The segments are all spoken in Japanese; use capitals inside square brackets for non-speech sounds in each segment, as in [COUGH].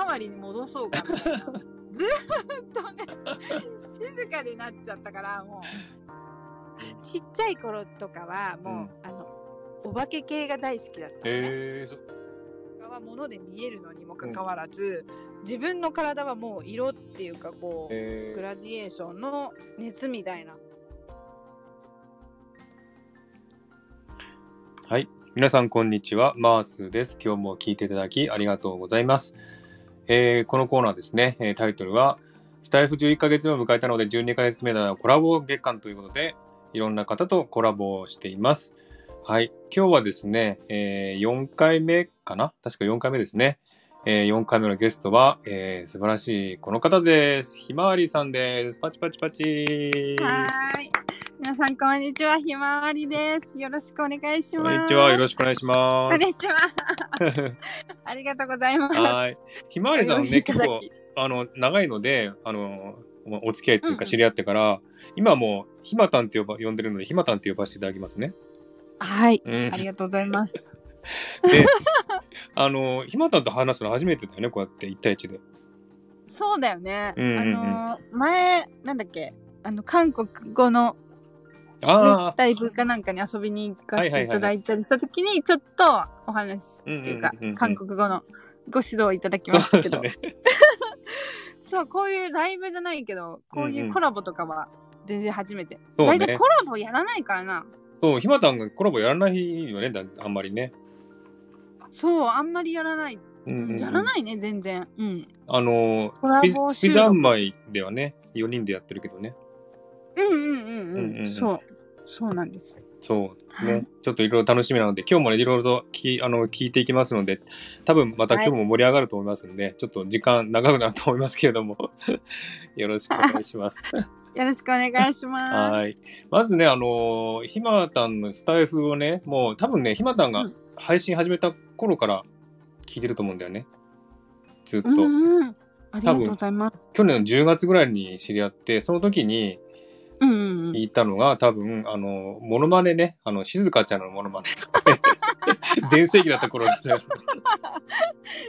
まわりに戻そうかみたいな [LAUGHS] ずーっとね静かになっちゃったからもうちっちゃい頃とかはもう、うんあのお化け系が大好きだったのね、えー、そ他は物で見えるのにもかかわらず、自分の体はもう色っていうかこう、えグラディエーションの熱みたいなーはい。皆さん、こんにちは。マースです。今日も聞いていただきありがとうございます。えーこのコーナーですね、えータイトルは、スタイフ11ヶ月目を迎えたので、12ヶ月目のコラボ月間ということで、いろんな方とコラボをしています。はい。今日はですね、えー4回目かな？確か4回目ですね。えー4回目のゲストは、えー素晴らしいこの方です。ひまわりさんです。パチパチパチ。はい皆さんこんにちはひまわりですよろしくお願いしますこんにちは。よろしくお願いしまこんにちは [LAUGHS] ありがとうございますす。はい。ひまわりさんね、結構き、あの、長いので、あの、おお付き合いっていううんうんか知り合ってから、今はもう、ひまたんって呼ば呼んでるので、ひまたんって呼ばせていただきますね。はいうんあ。りがとうございます [LAUGHS] で、あの、ひまたんと話すの初めてだよね、こうやって1対1で。そうだよね、うんうんうんあのー前なんだっけ？あの韓国語の、ねあ、ライブかなんかに遊びに行かせていただいたりした時にちょっとお話っていうか韓国語のご指導をいただきましたけど、ね [LAUGHS] そうこういうライブじゃないけどこういうコラボとかは全然初めて、大体コラボやらないからな。そう、ひまたんがコラボやらないよね、だあんまりね。そうあんまりやらない、うんうんうん。やらないね全然。うん。あのスピ、ザンマイではね、4人でやってるけどね。うんうんうんうん,、うんうんうん。そうそうなんですそうね、はいちょっといろいろ楽しみなので、今日もね、いろいろときあの聞いていきますので、多分また今日も盛り上がると思いますんで、ちょっと時間長くなると思いますけれども、[LAUGHS] よろしくお願いします。[LAUGHS] よろしくお願いしますはい。まずね、あのーひまたんのスタイフをね、もう多分ね、ひまたんがうん配信始めた頃から聞いてると思うんだよね。ずっと。うんうん、ありがとうございます。去年の10月ぐらいに知り合って、その時に。聞いたのが、多分、あの、モノマネね、あの、静香ちゃんのモノマネ。[LAUGHS] 全盛期だった頃だったよ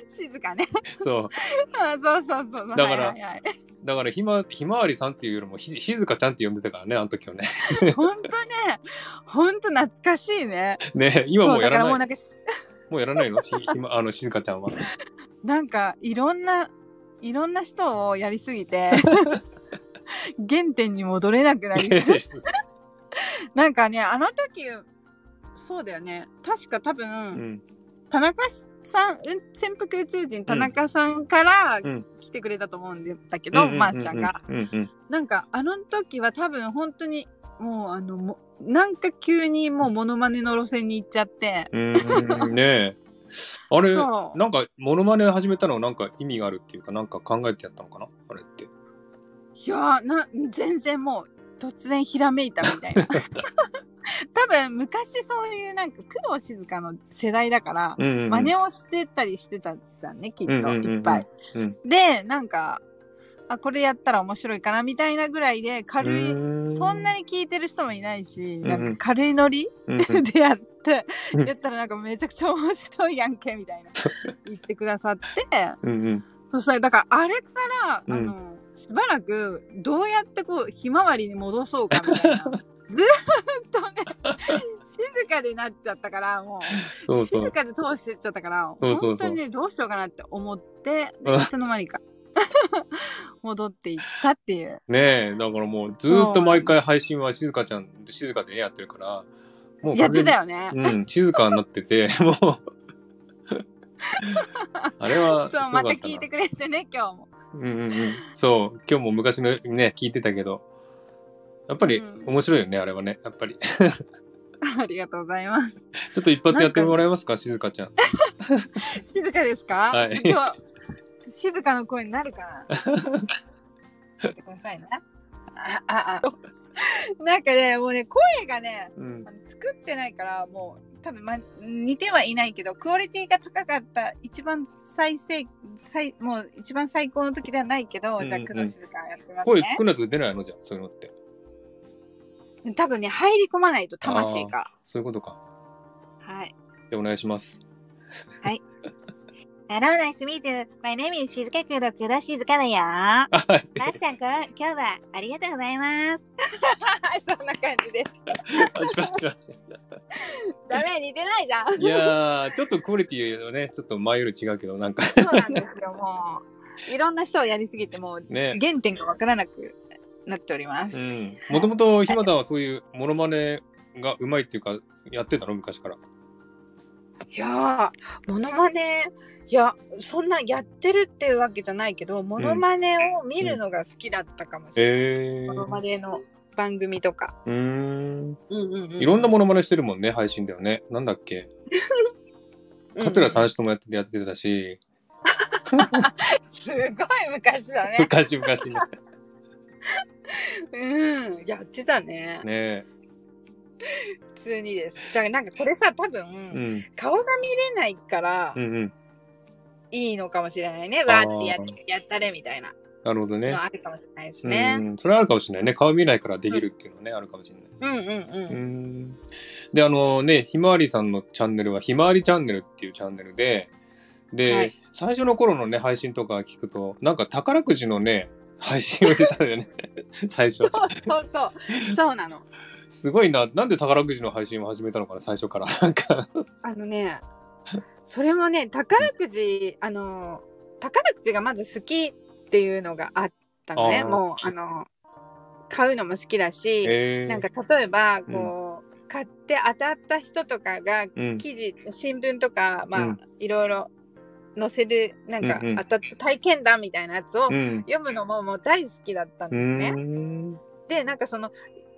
静かね。そう。あそうそうそう。だからはいはいはい、だからひま、ひまわりさんっていうよりもひ、静香ちゃんって呼んでたからね、あの時はね。ほんとね、ほんと懐かしいね。ね、今もうやらない。もうなもうやらないの？ひひま、[LAUGHS] あの、静香ちゃんは。なんかいろんな、いろんな人をやりすぎて、原点に戻れなくなり、[LAUGHS] なんかね、あの時、そうだよね。確か多分、うん。田中さん、うん潜伏宇宙人田中さんからうん来てくれたと思うんだけど、マースちゃんが。なんかあの時は多分本当にもうあのもなんか急にもうモノマネの路線に行っちゃって。ねえ。[LAUGHS] あれ、なんか、モノマネ始めたのはなんか意味があるっていうか、なんか考えてやったのかな？あれって。いやーな全然もう突然ひらめいたみたいな。[LAUGHS] 多分昔そういうなんか工藤静香の世代だから、うんうんうん。真似をしてたりしてたじゃんねきっといっぱい。うん。でなんかあこれやったら面白いかなみたいなぐらいで軽い、そんなに聞いてる人もいないし、んうん。なんか軽いノリ、[LAUGHS] でやって、うん。やったらなんかめちゃくちゃ面白いやんけみたいな言ってくださって。うんうん。そうそれだからあれから、うん。あのしばらくどうやってこうひまわりに戻そうかみたいな [LAUGHS] ずーっとね静かになっちゃったからもうそうそう静。かで通してっちゃったからそうそうそう本当にねどうしようかなって思って [LAUGHS] いつの間にか [LAUGHS] 戻っていったっていうねえ、だからもうずーっと毎回配信は静香ちゃん、静かでね、やってるから、もうやってたよ。よね、うん、静かになってて、もう、あれは。そうまた聞いてくれてね今日もうんうんうん。そう、今日も昔のね、聞いてたけど、やっぱりうん。面白いよね、あれはね、やっぱり。[LAUGHS] ありがとうございます。ちょっと一発やってもらえますか、静香ちゃん。静かですか、はい。今日静かな声になるかな？[LAUGHS] 言ってくださいね。あああ [LAUGHS] なんかねもうね声がねうん。作ってないからもう多分、ま、似てはいないけどクオリティが高かった一番最盛最もう一番最高の時ではないけど、うんうん。じゃあ工藤静香やってますね。声作らないと出ないの？じゃん、そういうのって。多分ね入り込まないと魂が。そういうことか。はい。で、お願いします。Hello, nice to meet you. My name is 静かくどくど静かだよ。まーちゃんくん、今日はありがとうございます。[LAUGHS] そんな感じです。パチパチパチ。ダメ、似てないじゃん。いやー、ちょっとクオリティはね、ちょっと前より違うけど、なんかそうなんですよ、もう。いろんな人をやりすぎて、もうね。原点がわからなくなっております。うん。もともと、ひまたはそういうモノマネがうまいっていうか、やってたの？昔から。いやー、モノマネ、いや、そんなやってるっていうわけじゃないけど、モノマネを見るのが好きだったかもしれない。えモノー。マネの番組とか。うーん。うんうんうん。いろんなモノマネしてるもんね、配信だよね。なんだっけ？[LAUGHS] 桂三種ともやっててやってたし、[LAUGHS] すごい昔だね。[LAUGHS] 昔々ね。うん、やってたね。ね [LAUGHS] 普通にです。だからなんかこれさ、多分、うん。顔が見れないからうんうん。いいのかもしれないね。わーってややったれみたいななるほどねの。あるかもしれないですうね。ん。それはあるかもしれないね。顔見ないからできるっていうのはね、あるかもしれない。うんうんううん。ん。で、あのね、ひまわりさんのチャンネルは、ひまわりチャンネルっていうチャンネルで、で、はい最初の頃のね、配信とか聞くと、なんか宝くじのね、配信をしてたんだよね、[LAUGHS] 最初。そうそうそう。そうなの。すごいな、なんで宝くじの配信を始めたのかな、最初から。[LAUGHS] なんか、あのね、それもね、宝くじ、あの、宝くじがまず好きっていうのがあったのね。もう、あの、買うのも好きだし、えー、なんか例えば、こう、買って当たった人とかがうん、記事、新聞とか、まあ、うんいろいろ載せる、なんかうんうん当たった体験談みたいなやつをうん。読むのももう大好きだったんうですね。ーん。で、なんかその、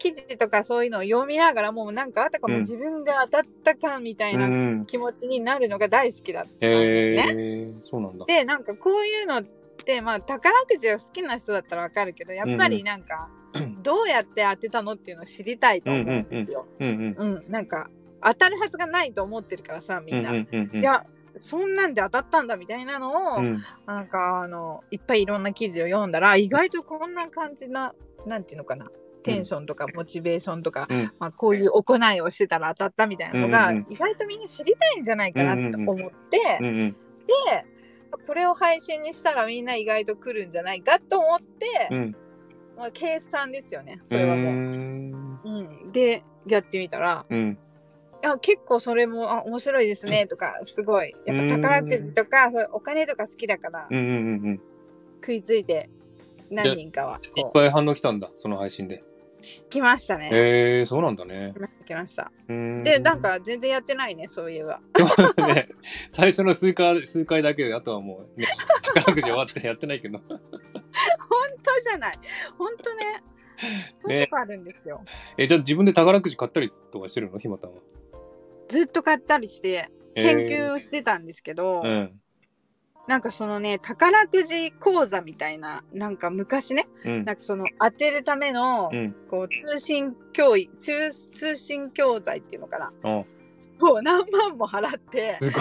記事とかそういうのを読みながらもうなんかあたかもうん自分が当たったかみたいうなん。気持ちになるのが大好きだったんですね。えー、そうなんだ。でなんかこういうのってまあ宝くじが好きな人だったらわかるけどやっぱりなんか、どうやって当てたのっていうのを知りたいと思うんですよ。うんなんか当たるはずがないと思ってるからさみんな。いやそんなんで当たったんだみたいなのを、うん、なんかあのいっぱいいろんな記事を読んだら意外とこんな感じななんていうのかなテンションとかモチベーションとか、うんまあ、こういう行いをしてたら当たったみたいなのが、うんうん意外とみんな知りたいんじゃないかなと思って、うんうん。でこれを配信にしたらみんな意外と来るんじゃないかと思って、うん。まあ、計算ですよねそれはもう。うーんうん、でやってみたらうん。いや結構それもあ面白いですねとかすごいやっぱ宝くじとかお金とか好きだからうんうんうんうん。食いついて何人かはいっぱい反応来たんだ、その配信で。来ましたね。へえー、そうなんだね来。ましたでなん、か全然やってないねそういえば。ね、最初の数回数回だけで、あとはもう、ね、[LAUGHS] 宝くじ終わってやってないけど。本当じゃない。本当ね。ねね、あるんですよ。え、じゃあ自分で宝くじ買ったりとかしてるの？ひまたんは。ずっと買ったりして研究をしてたんですけど、えーなんかそのね宝くじ講座みたいななんか昔ねうん。うんなんかその当てるための、うん。こう通信教育通通信教材っていうのかなあそう何万も払って。確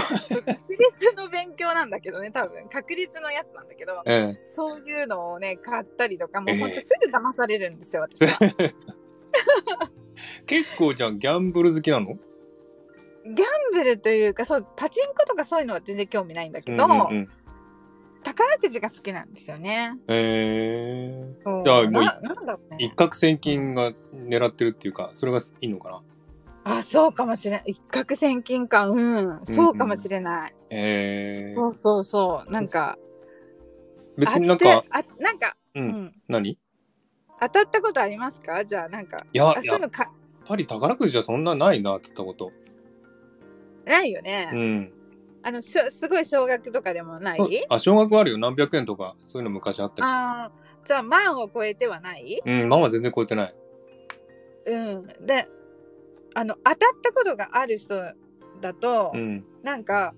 率の勉強なんだけどね多分確率のやつなんだけどえそういうのをね買ったりとかもうええほんとすぐ騙されるんですよ私は。ー [LAUGHS] 結構じゃあギャンブル好きなの？ギャンブルというかそうパチンコとかそういうのは全然興味ないんだけど、うんうんうん宝くじが好きなんですよね。えそうじゃあもういななんだろうー、ね一。攫千金が狙ってるっていうか、それがいいのかな？あそうかもしれない。一攫千金かうんそうかもしれない。えーそうそうそうなんか別になんかあなんか、う、うんん、何？い当たったことありますか？じゃあなんかや、あそういやっうのかぱり宝くじはそんなないなって言ったこと。ないよね。うん。あのしょすごい少額とかでもない？あ、少額はあるよ。何百円とか、そういうの昔あったり。あーじゃあ万を超えてはない？うん、ママは全然超えてない。うん。であの当たったことがある人だと、うん。なんか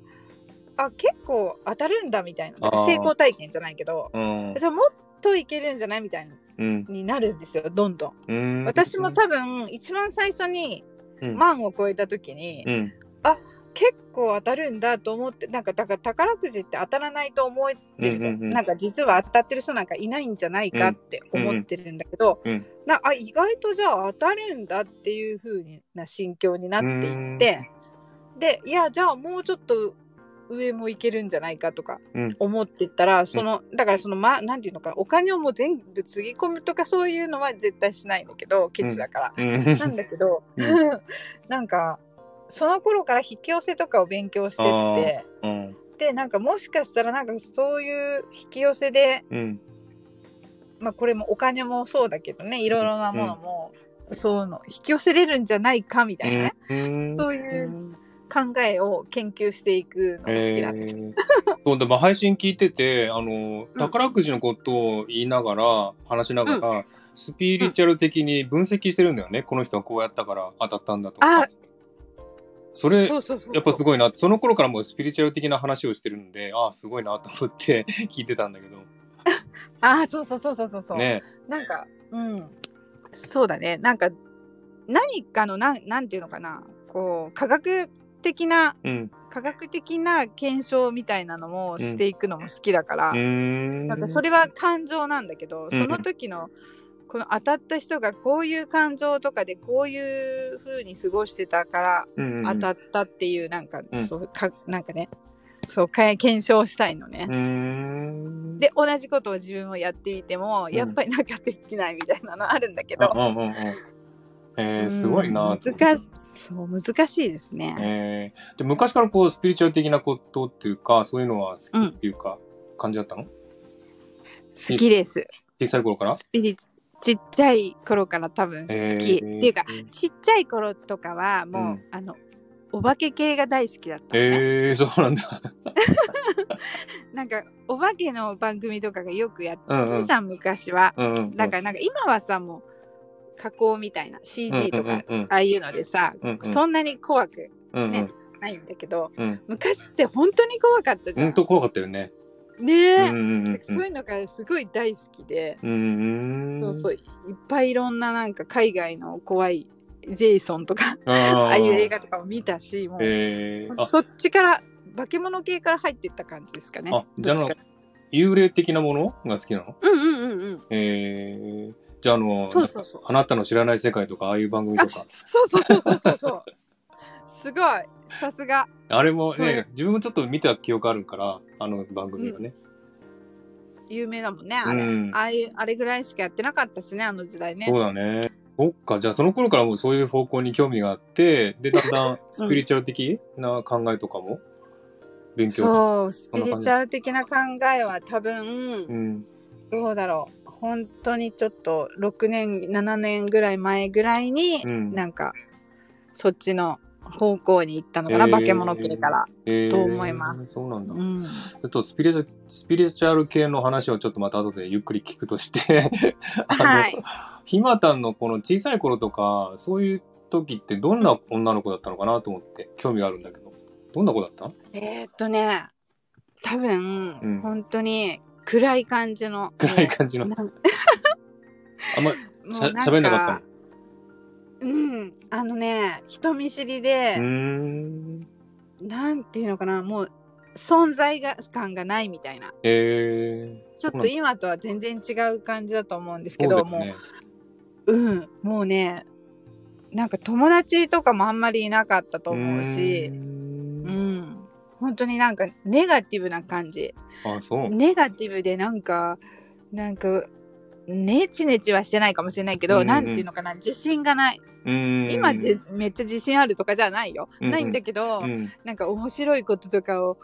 あ結構当たるんだみたいな成功体験じゃないけどうん。じゃあもっといけるんじゃないみたいうん。になるんですよどんどん。うん。私も多分一番最初にうん。万を超えた時に、うん。結構当たるんだと思ってなんかだから宝くじって当たらないと思ってるじゃん,、うんうんうん。なんか実は当たってる人なんかいないんじゃないかって思ってるんだけど、うん。うん。なあ意外とじゃあ当たるんだっていう風な心境になっていってでいやじゃあもうちょっと上もいけるんじゃないかとかうん。思ってたら、そのだからそのまなんていうのかお金をもう全部つぎ込むとかそういうのは絶対しないんだけどケチだから、うん。なんだけど、う [LAUGHS] なんかその頃から引き寄せとかを勉強してって。うん。でなんかもしかしたらなんかそういう引き寄せでうん。まあこれもお金もそうだけどねいろいろなものも、そうの引き寄せれるんじゃないかみたいなね、うん。そういう考えを研究していくのが好きなんです。えー。そうでも配信聞いててあの宝くじのことを言いながら、話しながら、スピリチュアル的に分析してるんだよね、この人はこうやったから当たったんだとか。あそれやっぱすごいな。その頃からもうスピリチュアル的な話をしてるんでああすごいなと思って [LAUGHS] 聞いてたんだけど。[LAUGHS] あそうそうそうそうそうそう、ね。なんかうん。そうだね。なんか何かのなんなんていうのかな。こう科学的なうん。科学的な検証みたいなのもしていくのも好きだから、うーん。なんかそれは感情なんだけど、その時のこの当たった人がこういう感情とかでこういう風に過ごしてたから当たったっていうなんか、うん。そうかなんかねそうか検証したいのね。で同じことを自分もやってみても、ん。やっぱりなんかできないみたいなのあるんだけど、うんうんうんうん。えー、すごいな。うん難しそう難しいですね。えー、で昔からこうスピリチュアル的なことっていうかそういうのは好きっていうか、感じだったの？好きです。小さい頃から？スピリチちっちゃい頃から多分好き、えー。っていうかちっちゃい頃とかはもう、うん。あのお化け系が大好きだったのね。えー、そうなんだ。[LAUGHS] なんかお化けの番組とかがよくやってうんうん。昔は。うんうんだからなんか今はさもう加工みたいな CG とか、うんうんうんああいうのでさ、うんうん。そんなに怖くうんうん。ねないんだけどうん。昔って本当に怖かったじゃん。ほんと怖かったよねねえ、うんうんうんそういうのがすごい大好きで、うんうんそうそういっぱいいろんななんか海外の怖いジェイソンとかあああいう映画画とかを見たしもう、えー、あ。そっちから化け物系から入っていった感じですかね。あじゃあ幽霊的なものが好きなの？うんうんうんうん。えー、じゃああのそうそうそう。あなたの知らない世界とかああいう番組とか。そうそうそうそうそうそう。すごいさすが。あれもね自分もちょっと見た記憶あるからあの番組はね、有名だもんねあれ、うん。ああいうあれぐらいしかやってなかったしねあの時代ね。そうだね。そっかじゃあその頃からもうそういう方向に興味があってでだんだん [LAUGHS] スピリチュアル的な考えとかも勉強そうスそんな感じ。ピリチュアル的な考えは多分、うん。どうだろう。本当にちょっと6年7年ぐらい前ぐらいに、うん。なんかそっちの方向に行ったのかな、えー。化け物系から、えー。と思います。そうなんだ、うん、ちょっとスピリチュスピリチュアル系の話をちょっとまた後でゆっくり聞くとしてひまたんのこの小さい頃とかそういう時ってどんな女の子だったのかなと思って興味があるんだけど。どんな子だった？えー、っとね多分、うん。本当に暗い感じの。暗い感じの。あんましゃもうなんなかったうん。あのね人見知りで、なんていうのかなもう存在が感がないみたいな。えー、ちょっと今とは全然違う感じだと思うんですけど、もそうううん。もうねなんか友達とかもあんまりいなかったと思うしうん。本当になんかネガティブな感じ。あそう。ネガティブでなんかなんかネチネチはしてないかもしれないけど、うんうん。なんていうのかな自信がない、うーん。今じめっちゃ自信あるとかじゃないよ、うん。うんないんだけど、うん。なんか面白いこととかを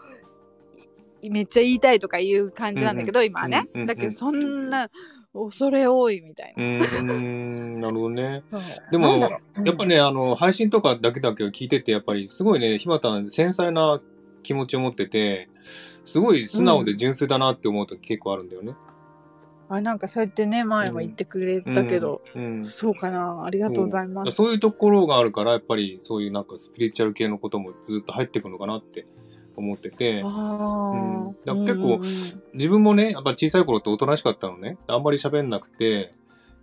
いめっちゃ言いたいとかいう感じなんだけど、今はね、うんうんだけどそんな恐れ多いみたいうな、ーん。なるほどね。でもやっぱね、あの、配信とかだけだけを聞いてて、やっぱりすごいね、ひまたん繊細な気持ちを持ってて、すごい素直で純粋だなって思うと結構あるんだよね。あなんかそうやってね前も言ってくれたけど、うん。そうかな。ありがとうございます、そう。いうところがあるから、やっぱりそういうなんかスピリチュアル系のこともずっと入ってくるのかなって思ってて、あうん。結構うんうん自分もね、やっぱ小さい頃っておとなしかったのね。あんまり喋んなくて、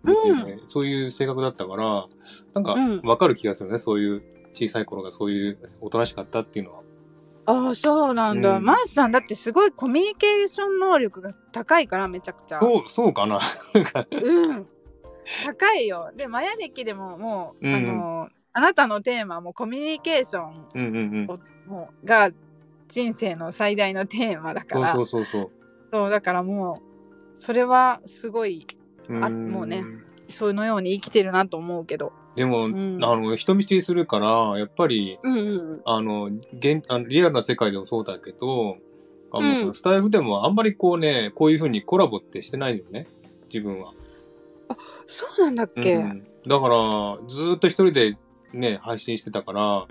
でうん。そういう性格だったから、なんかうん。わかる気がするね、そういう小さい頃がそういうおとなしかったっていうのは。ああそうなんだ、うん。マースさんだってすごいコミュニケーション能力が高いからめちゃくちゃ。そう、そうかな。[LAUGHS] うん。高いよ。でマヤ歴でももう、うん。あのあなたのテーマもコミュニケーションうんうんうん。をもうが人生の最大のテーマだから。そうそうそうそう。そうだからもうそれはすごいあん。もうねそのように生きてるなと思うけどでも、ん。あの人見知りするからやっぱりうんうん。あの現あのリアルな世界でもそうだけどあの、うん。スタイフでもあんまりこうねこういうふうにコラボってしてないよね自分は。そうなんだっけ、うん。だからずーっと一人でね配信してたから、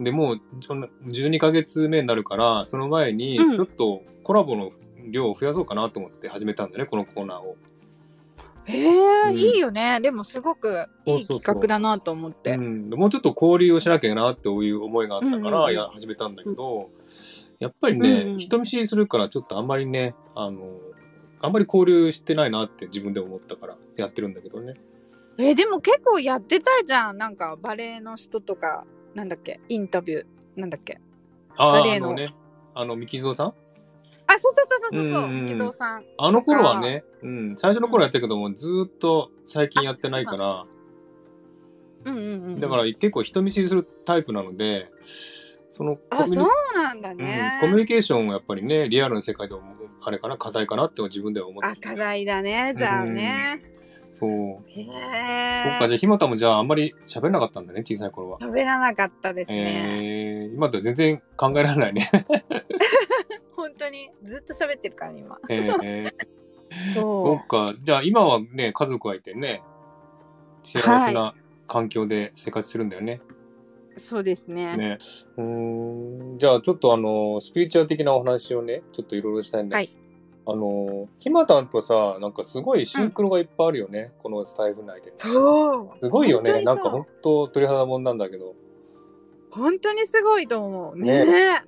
でもうその12ヶ月目になるからその前にうん。ちょっとコラボの量を増やそうかなと思って始めたんだよねこのコーナーを。へえ、うん。いいよね。でもすごくいいそうそう。そう企画だなと思って。うん、もうちょっと交流をしなきゃなっていう思いがあったからや始めたんだけど、やっぱりね、うんうん。人見知りするからちょっとあんまりねあのあんまり交流してないなって自分で思ったからやってるんだけどね。えーでも結構やってたじゃん。なんかバレエの人とかなんだっけ？インタビュー。なんだっけ？あレエの。あのねあの三木蔵さん？あそうそうそうそうそう。そううんうん。うん木蔵さん。あの頃はね、うん、最初の頃やったけども、ずーっと最近やってないから、うんうんうん。だから結構人見知りするタイプなので、そのコミュニあそうなんだね。うん、コミュニケーションをやっぱりね、リアルな世界でもあれかな、課題かなって自分では思ってあ課題だねじゃあね、そう。へそっえか、じゃあ、ひまたもじゃああんまり喋れなかったんだね、小さい頃は。食べらなかったですね、えー、今では全然考えられないね。[LAUGHS] 本当にずっと喋ってるから今。えー、[LAUGHS] そそっか、じゃあ今はね、家族がいてね、幸せな環境で生活してるんだよね。うそうですね。ね。うーん、じゃあちょっとあの、スピリチュアル的なお話をね、ちょっといろいろしたいんだけど、あの、ひまたんとさ、なんかすごいシンクロがいっぱいあるよね、このスタイフ内で。そう。すごいよね。なんか本当鳥肌もんなんだけど。本当にすごいと思う。ね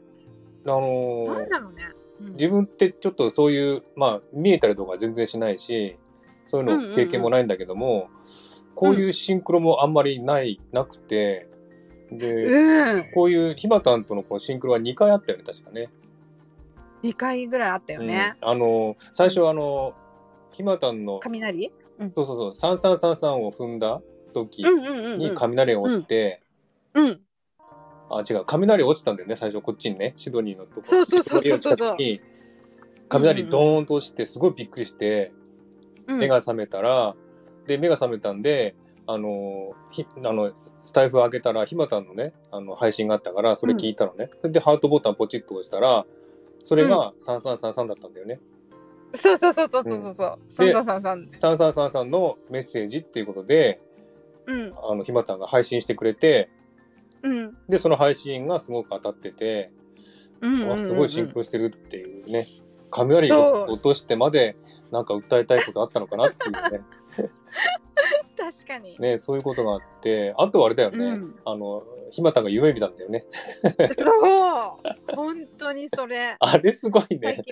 あのなんだろうね、うん。自分ってちょっとそういう、まあ、見えたりとか全然しないし、そういうの経験もないんだけども、こういうシンクロもあんまりない、なくて、で、うん。こういうひまたんとのこのシンクロは2回あったよね、確かね。2回ぐらいあったよね、うん。あの、最初あの、ひまたんの、雷？そうそうそう、3333を踏んだ時うんうんうんにうん。雷が落ちて、うんあ、違う、雷落ちたんだよね、最初こっちにね、シドニーのとこ。そうそうそうそうそう。に。雷ドーンと落ちて、すごいびっくりして、うん。目が覚めたら、で、目が覚めたんで、あの、ひあのスタイフを開けたら、ひまたんのね、あの配信があったから、それ聞いたのね。で、ハートボタンポチッと押したら、それが3333だったんだよね。そうそうそうそうそうそうそう。でそうそうそうそう3333のメッセージっていうことで、うん。あの、ひまたんが配信してくれて、うん。で、その配信がすごく当たってて、うんうんわすごいシンクロしてるっていうね。雷を落としてまで、なんか訴えたいことあったのかなっていうね。[LAUGHS] 確かに。ね、そういうことがあって、あとはあれだよね、うん。あの、ひまたが夢見たんだよね。そう。本当にそれ。[LAUGHS] あれすごいね。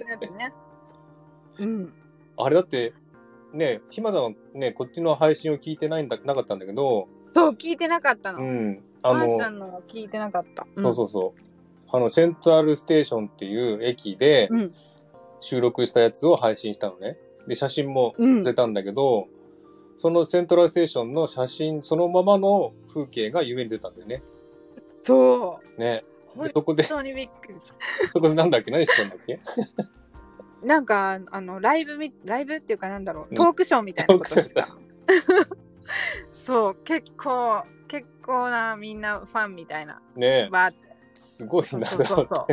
うん。あれだって、ね、ひまたはね、こっちの配信を聞いてないんだ、なかったんだけど、そう聞いてなかったの、うん、あのマーシャ、ンの聞いてなかった、うん、そうそうそう、あの、セントラルステーションっていう駅でうん。収録したやつを配信したのね。で、写真もうん出たんだけど、そのセントラルステーションの写真そのままの風景が夢に出たんだよね。そう。ね。本でそこで、[LAUGHS] そこでなんだっけ？何してたんだっけ？なんかあのライブみライブっていうかなんだろう。うん。トークショーみたいなことした。[LAUGHS] そう結構結構なみんなファンみたいな。ねバーって。すごいなそうそうそ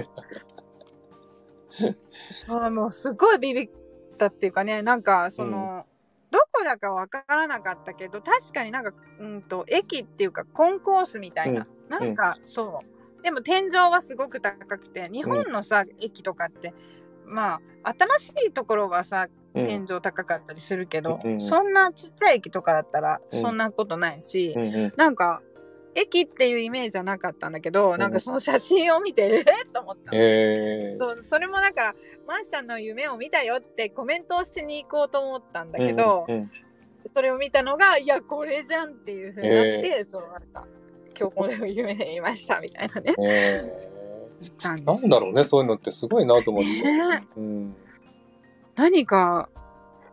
う。そうもうすごいビビったっていうかねなんかその、どこだかわからなかったけど確かになんかうんと駅っていうかコンコースみたいな、なんかそう。でも天井はすごく高くて日本のさ、駅とかってまあ新しいところはさうん。天井高かったりするけど、うんうんそんなちっちゃい駅とかだったらうん。そんなことないし、うんうん。なんか駅っていうイメージはなかったんだけど、ん。なんかその写真を見て [LAUGHS] えー、と思ったの。えー。そうそれもだからマーシャンの夢を見たよってコメントをしに行こうと思ったんだけど、うんうんそれを見たのがいやこれじゃんっていうふうになって、そうなんか今日これを夢で見ましたみたいなね。えなんー [LAUGHS] なんだろうねそういうのってすごいなと思って、ね。うん、何か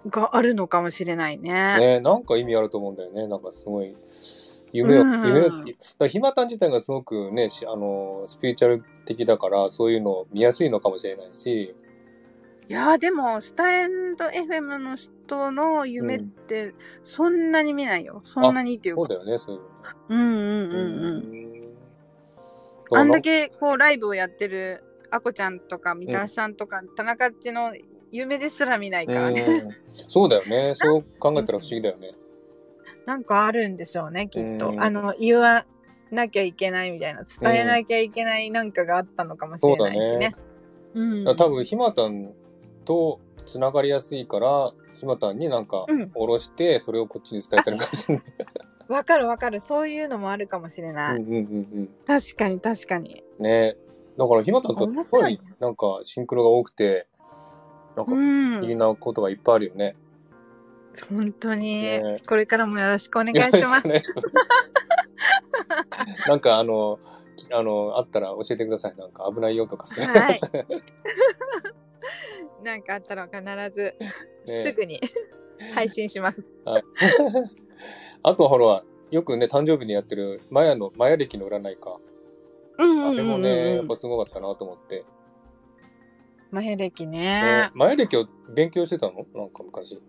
があるのかもしれないね。ねなんか意味あると思うんだよね。なんかすごい夢を、うん。夢を、だひまたん自体がすごくね、しあの、スピリチュアル的だから、そういうの見やすいのかもしれないし、いやーでもスタンド FM の人の夢ってそんなに見ないよ、そんなにっていうか。そうだよね、そういうの。うんうんうんうん。あんだけこうライブをやってるあこちゃんとかみたらしさんとか、田中っちの夢ですら見ないか。らね、うんそうだよね。[LAUGHS] そう考えたら不思議だよね。なんかあるんでしょうねきっと、うん。あの言わなきゃいけないみたいな伝えなきゃいけないなんかがあったのかもしれないしね。うんだから多分ひまたんとつながりやすいから、ひまたんになんかうん。下ろして、それをこっちに伝えてるかもしれない。わかるわかる。そういうのもあるかもしれうない、んうんうん確かに確かに。うん。ね。だからひまたんとすごいなんかシンクロが多くて、なんか不うん思議なことがいっぱいあるよね。本当に、ねこれからもよろしくお願いします [LAUGHS] なんかあの、きあの、あったら教えてください。なんか危ないよとかそうはい。[LAUGHS] なんかあったら必ずねすぐに [LAUGHS] 配信します。あとはほら、よくね、誕生日にやってるマヤの、マヤ歴の占いか。うんあれもね、やっぱすごかったなと思って。前歴ねね。マヤ歴を勉強してたの？なんか昔。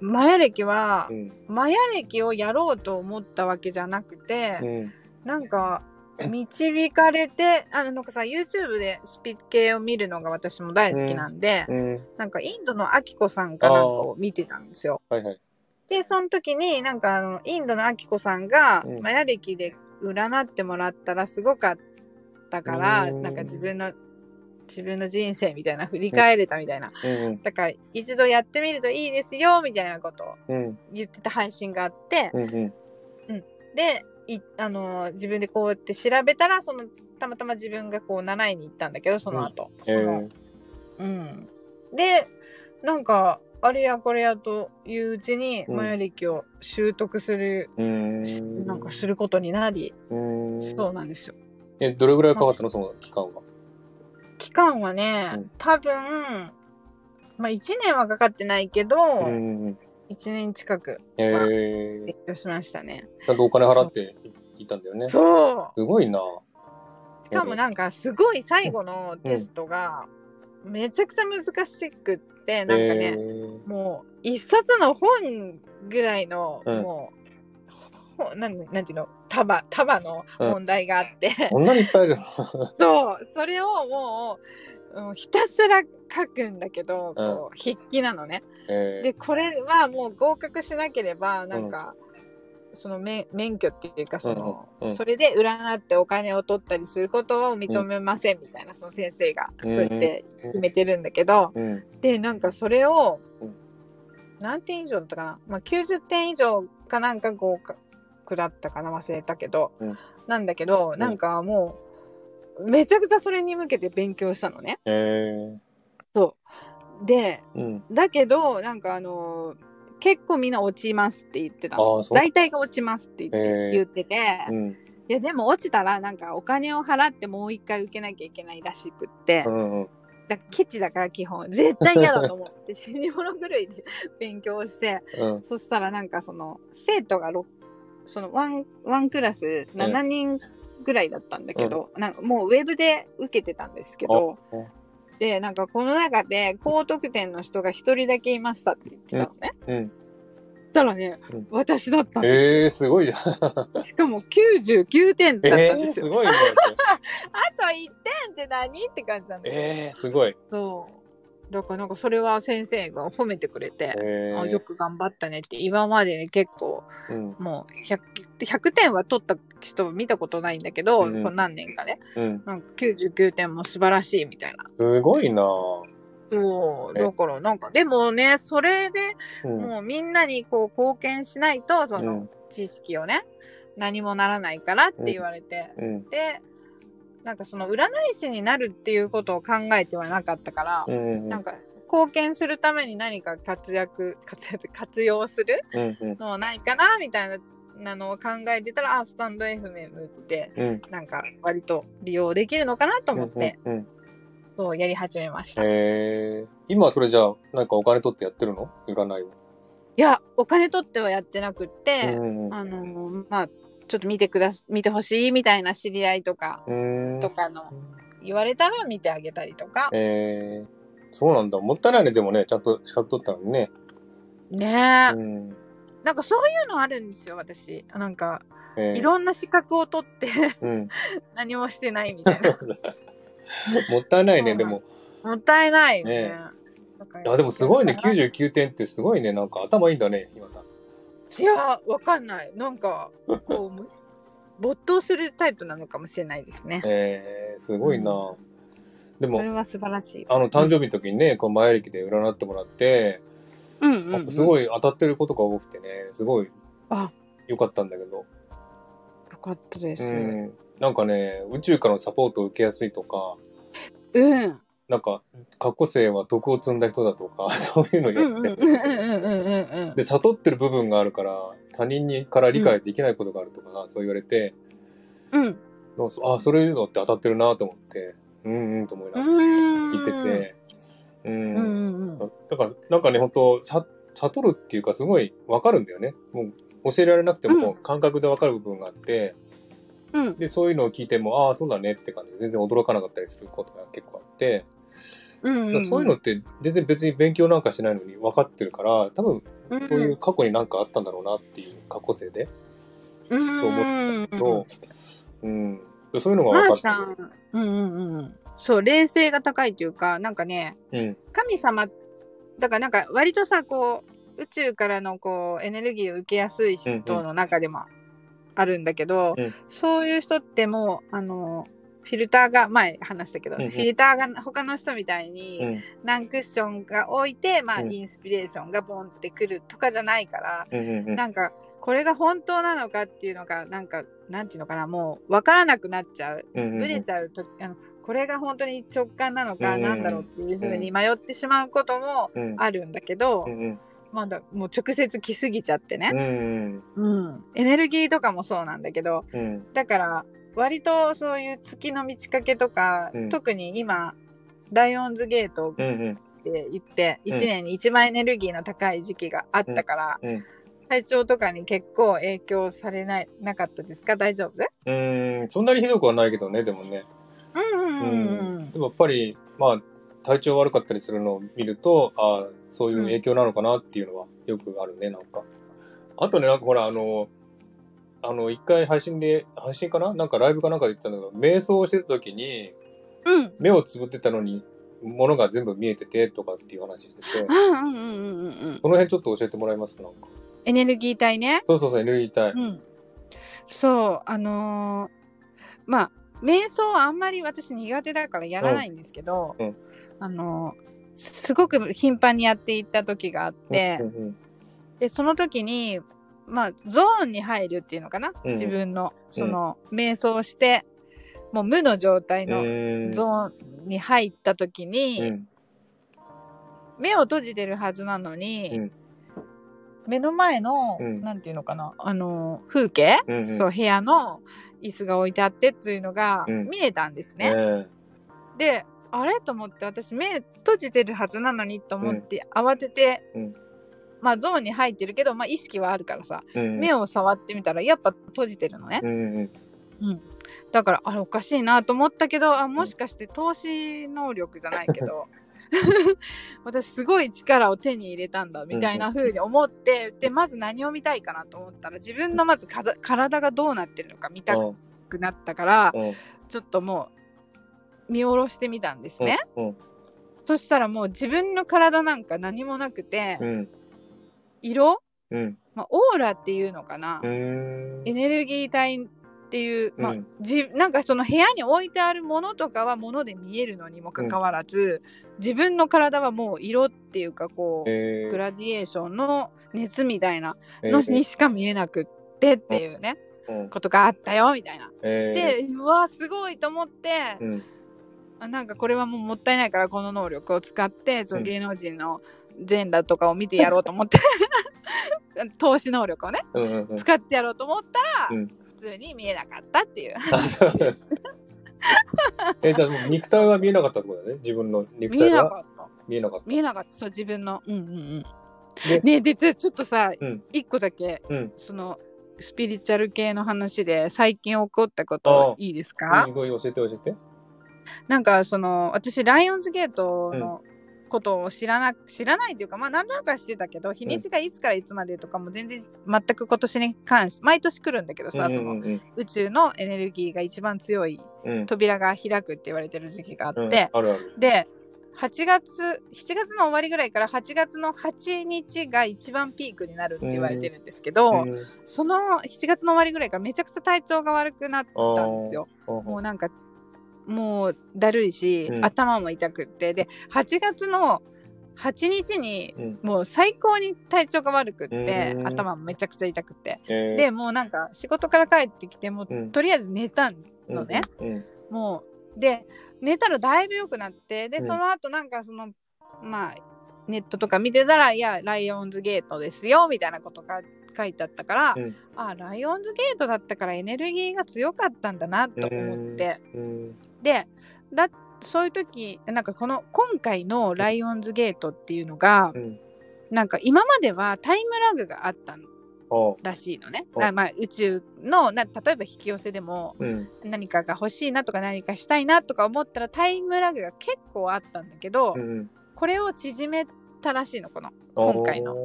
前歴はう、ん。マヤ歴をやろうと思ったわけじゃなくて、うん。なんか導かれて、あのなんかさ、YouTube でスピ系を見るのが私も大好きなんで、うん。なんかインドのアキコさんかなんかを見てたんですよ。はいはい。で、その時になんかあの、インドのアキコさんがうん、マヤ歴で占ってもらったらすごかったから、うんなんか自分の、自分の人生みたいな振り返れたみたいな。うんだから一度やってみるといいですよみたいなことをうん。うん。言ってた配信があって、うんうん。で、いあのー自分でこうやって調べたら、その、たまたま自分がこう習いに行ったんだけど、その後。えそのうん。で、なんか、あれやこれやといううちに、うんマヤ歴を習得する、ー。うん。しなんかすることになり、うん。そうなんですよ。え、どれぐらいかかったの？その期間は。期間はね、うん多分、まあ1年はかかってないけど、うんうん。1年近くえ勉強しましたね。ー。ちゃんとお金払って行ったんだよね。すそう。ごいな。しかもなんかすごい最後のテストがめちゃくちゃ難しくって、なんかね、えーもう一冊の本ぐらいの、うんもうほなんなんていうの？束束の問題があって、こんなにいっぱいあるの？[LAUGHS] そうそれをもううんひたすら書くんだけど、こう筆記なのね。えでこれはもう合格しなければなんか、その免免許っていうかその、うんうんそれで占ってお金を取ったりすることを認めませんみたいな、その先生がうん。そうやって決めてるんだけど、ーうん。でなんかそれをうん。何点以上だったかな、まあ、90点以上かなんか合格だったかな忘れたけど、うんなんだけどんなんかもうめちゃくちゃそれに向けて勉強したのね。えそうでー。うん。だけどなんかあのー結構みんな落ちますって言ってたあの。大体が落ちますって言って,、へー言ってて、うん。いやでも落ちたらなんかお金を払ってもう一回受けなきゃいけないらしくって、うんうん。だケチだから基本絶対嫌だと思って [LAUGHS] 死に物狂いで勉強してうん。そしたらなんかその生徒がろそのワンワンクラス7人ぐらいだったんだけど、なんかもうウェブで受けてたんですけどあでなんかこの中で高得点の人が一人だけいましたって言ってたのね。うん。たらね、うん私だったのえー、すごいじゃん。[LAUGHS] しかも99点だったんえー、ですよ。すごいね。[LAUGHS] あと1点って何？って感じなんですよ。えー、すごい。そう。だからなんかそれは先生が褒めてくれて、えー、あよく頑張ったねって今までね結構うん。もう 100, 100点は取った人見たことないんだけど、うんこの何年かねうん。なんか99点も素晴らしいみたいなすごいな。そうえだからなんかでもねそれでうん。もうみんなにこう貢献しないとそのうん知識をね、何もならないからって言われて、うん。でなんかその占い師になるっていうことを考えてはなかったから、うん。なんか貢献するために何か活躍 [LAUGHS] 活躍活用するうん。うん。のはないかなみたいななのを考えてたらあスタンド FM ってうん。なんか割と利用できるのかなと思って、うん。うん。そうやり始めました、いえー、今はそれじゃあ、なんかお金取ってやってるの？占いを。やお金取ってはやってなくって、うん。あのまあちょっと見てくだす見てほしいみたいな知り合いとかうーん。とかの言われたら見てあげたりとかえー、そうなんだ。もったいないね、でもね、ちゃんと資格取ったのにね。ねえ、うん。なんかそういうのあるんですよ私なんかえーいろんな資格を取ってうん。[LAUGHS] 何もしてないみたいな [LAUGHS] もったいないね、でも。もったいないよねねいや、でもすごいね、99 99点ってすごいね、なんか頭いいんだね。いやわかんない。なんかこう [LAUGHS] 没頭するタイプなのかもしれないですね。えー、すごいな。でもそれ、は素晴らしい。あの、誕生日の時にね、こう前歴で占ってもらって、うんうん、うん、すごい当たってることが多くてね、すごいあ。良かったんだけど。よかったでうすん。なんかね、宇宙からのサポートを受けやすいとか、うんなんか、過去生は徳を積んだ人だとか、[LAUGHS] そういうのやって、で、悟ってる部分があるから、他人にから理解できないことがあるとかな、そう言われて、うんあ、それいうのって当たってるなと思って、うんうんと思いながらうん聞いてて、う。うんんうんうんだから、なんかね、本当、悟るっていうか、すごいわかるんだよね。もう、教えられなくても、感覚でわかる部分があって、うんで、そういうのを聞いても、ああ、そうだねって感じで、全然驚かなかったりすることが結構あって、うんだからそういうのって、全然別に勉強なんかしないのに分かってるから、多分、ここういう過去になんかあったんだろうなっていう過去生で、うんと思と、うん。でそういうのが分かさん、うんうんうん。そう、冷静が高いというか、なんかね、ってる。神様、だからなんか割とさ、こう、宇宙からのこう、エネルギーを受けやすい人の中でもあるんだけど、うんそういう人ってもう、あの、フィルターが、前話したけど、うんうんフィルターが他の人みたいにうん。何クッションが置いて、まあ、うんインスピレーションがボンってくるとかじゃないから、うん。うん。うん。なんか、これが本当なのかっていうのが、なんか、なんていうのかな、もう、わからなくなっちゃう。うん。ブレちゃうと、あの、これが本当に直感なのか、うんなんだろうっていうふうに迷ってしまうこともうん。あるんだけどう、ん。まだもう直接来すぎちゃってうね。ん。うん。エネルギーとかもそうなんだけど、うん。だから、割とそういう月の満ち欠けとか、うん特に今、ライオンズゲート。って言って、うん1年に一番エネルギーの高い時期があったから、うん。体調とかに結構影響されないなかったですか？大丈夫？うん。そんなにひどくはないけどね、でもね。うんうんうんうんでもやっぱり、まあ、体調悪かったりするのを見ると、ああ、そういう影響なのかなっていうのはよくあるね、なんか。あとね、なんかほら、あの、あの、一回配信で、配信かな？なんかライブかなんかで言ったんだけど、瞑想してた時に、うん。目をつぶってたのに、物が全部見えててとかっていう話してて、うんうんうんうんうんうん。その辺ちょっと教えてもらえますかなんか。エネルギー体ね。そうそうそう、エネルギー体。うん。そう、あのーまあ、瞑想はあんまり私苦手だからやらないんですけど、うんうんあのーすごく頻繁にやっていった時があって、うんうんで、その時に、まあ、ゾーンに入るっていうのかな、うん自分の、その、瞑想して、もう無の状態のうんゾーンに入った時に、うん。目を閉じてるはずなのに、うん。目の前の、うん。なんていうのかな？あの風景、うんうん。そう部屋の椅子が置いてあってっていうのがうん。見えたんですね。ねであれ？と思って私目閉じてるはずなのにと思って、慌てて、うん。まあゾーンに入ってるけど、まあ、意識はあるからさうん。目を触ってみたらやっぱ閉じてるのね。うんうんだからあれおかしいなと思ったけどあもしかして投資能力じゃないけど [LAUGHS] 私すごい力を手に入れたんだみたいな風に思ってでまず何を見たいかなと思ったら自分のまず体がどうなってるのか見たうんくなったからうん。ちょっともう見下ろしてみたんですね。うんそしたらもう自分の体なんか何もなくてうん。色、うん。まあ、オーラっていうのかな、うんエネルギー体っていう、まあうん。じなんかその部屋に置いてあるものとかはもので見えるのにもかかわらず、自分の体はもう色っていうかこう、えー。グラディエーションの熱みたいなえーのにしか見えなくってっていうね、うん。ことがあったよみたいな。えー。でうわすごいと思って、うんあなんかこれはもうもったいないからこの能力を使ってその芸能人の全裸とかを見てやろうと思って [LAUGHS] 投資能力をねうんうんうん使ってやろうと思ったら、うん普通に見えなかったっていう。あそうなんですえじゃあもう肉体は見えなかったってことだね自分の肉見え体はなかった。見えなかった見えなかった。そう、自分の。うんうんうん。でねで、ちょちょっとさ、うん一個だけ、うんその、スピリチュアル系の話で最近起こったこといいですか、うん、教えて教えて。なんかその私ライオンズゲートのことを知らな知らないというかまあ何となくはしてたけど日にちがいつからいつまでとかも全然全く今年に関して毎年来るんだけどさ、その宇宙のエネルギーが一番強い扉が開くって言われてる時期があって、で8月7月の終わりぐらいから8月の8日が一番ピークになるって言われてるんですけど、その7月の終わりぐらいからめちゃくちゃ体調が悪くなったんですよ。もうなんかもうだるいし、うん、頭も痛くって。で8月の8日にもう最高に体調が悪くって、うん、頭もめちゃくちゃ痛くて、えー、でもうなんか仕事から帰ってきてもう、うん、とりあえず寝たのね、もうで寝たらだいぶ良くなってでその後なんかそのまあネットとか見てたらいやライオンズゲートですよみたいなことが書いてあったから、うん、あライオンズゲートだったからエネルギーが強かったんだなと思って、でだそういう時なんかこの今回のライオンズゲートっていうのが、うん、なんか今まではタイムラグがあったらしいのね。あまあ、宇宙のな例えば引き寄せでも、うん、何かが欲しいなとか何かしたいなとか思ったらタイムラグが結構あったんだけど、うん、これを縮めたらしいのこの今回の。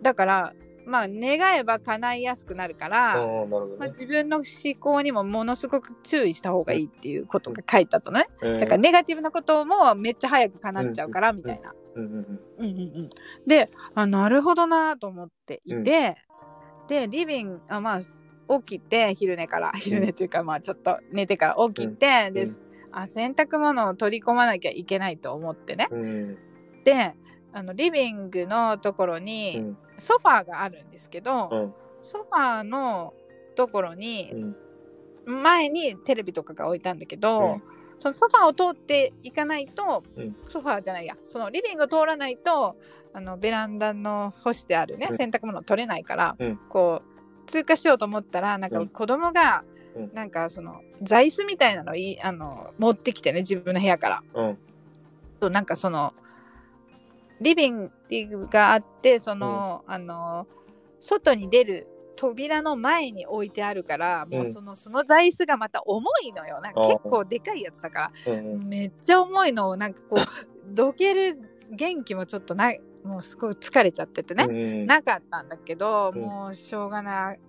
だからまあ、願えば叶いやすくなるから、ね、まあ、自分の思考にもものすごく注意した方がいいっていうことが書いてあったのね、うん、だからネガティブなこともめっちゃ早く叶っちゃうからみたいな。であなるほどなと思っていて、うん、でリビングあまあ起きて昼寝から昼寝というかまあちょっと寝てから起きて、であ洗濯物を取り込まなきゃいけないと思ってね。であのリビングのところにソファーがあるんですけど、うん、ソファーのところに、前にテレビとかが置いたんだけど、うん、そのソファーを通っていかないと、ソファーじゃないやそのリビングを通らないとあのベランダの干してあるね、洗濯物取れないから、こう通過しようと思ったらなんか子供が、なんかその座椅子みたいなのいあの持ってきてね自分の部屋から。うん、となんかそのリビングがあってその、うん、あの外に出る扉の前に置いてあるから、もうそのその座椅子がまた重いのよ。なんか結構でかいやつだから、めっちゃ重いのをなんかこう [LAUGHS] どける元気もちょっとなもうすごい疲れちゃっててね、うん、なかったんだけど、うん、もうしょうがない。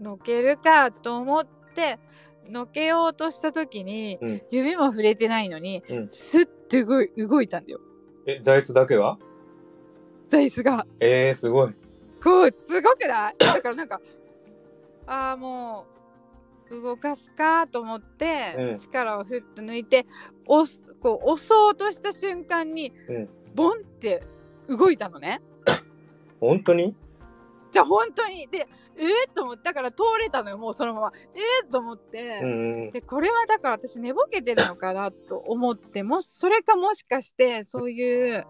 のけるかと思ってのけようとした時に、うん、指も触れてないのに、スッて動いたんだよ。え、座椅子だけは？座椅子が。えー、すごい。こう、すごくない？[COUGHS] だからなんか、ああ、もう、動かすかと思って、うん、力をふっと抜いて、押す、こう、押そうとした瞬間に、うん、ボンって動いたのね。[COUGHS] 本当に？じゃあ本当にでえー、と思ってだから通れたのよもうそのまま。えー、と思って、うん、でこれはだから私寝ぼけてるのかなと思ってもそれかもしかしてそういう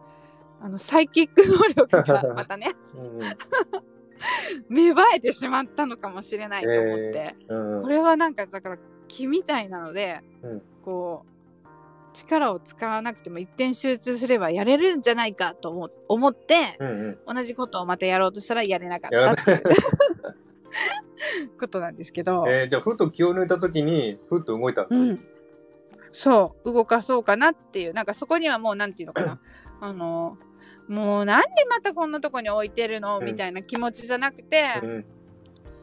あのサイキック能力がまたね、[LAUGHS] 芽生えてしまったのかもしれないと思って、えー。うん、これはなんかだから気みたいなので、うん、こう力を使わなくても一点集中すればやれるんじゃないかと思思って、うんうん、同じことをまたやろうとしたらやれなかった。ってい。うことなんですけど。えー、じゃあふと気を抜いた時にふっと動いたんだ、うん、そう動かそうかなっていう。なんかそこにはもうなんていうのかな。[COUGHS] あのもうなんでまたこんなとこに置いてるの、みたいな気持ちじゃなくて、うん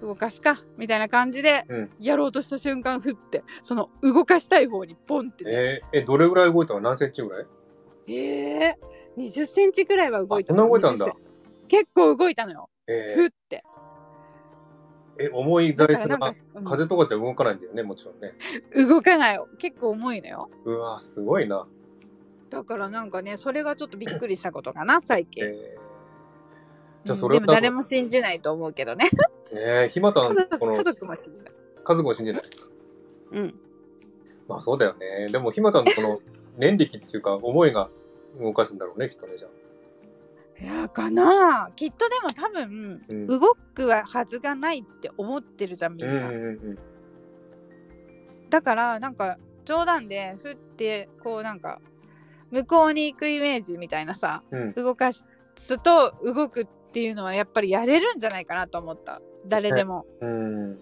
動かすかみたいな感じでやろうとした瞬間ふってその動かしたい方にポンって、ね、えー、えどれぐらい動いたの？何センチぐらい？えー、20センチぐらいは動いたそんな動いたんだ。結構動いたのよ、えー、ふって。え重い座椅子が、うん、風とかじゃ動かないんだよねもちろんね。動かない結構重いのよ。うわすごいな。だからなんかねそれがちょっとびっくりしたことかな最近、えーじゃそれ、うん、でも誰も信じないと思うけどね。ええひまたん、この家族も信じない。家族も信じない？うん。まあそうだよね。でもひまたんのこの [LAUGHS] 念力っていうか思いが動かすんだろうね、きっとね、じゃあ。いやかなきっとでも多分、うん、動くはずがないって思ってるじゃんみんな、うんうんうん、だからなんか冗談でふってこうなんか向こうに行くイメージみたいなさ、うん、動かすと動くっっていうのはやっぱりやれるんじゃないかなと思った。誰でも、うん。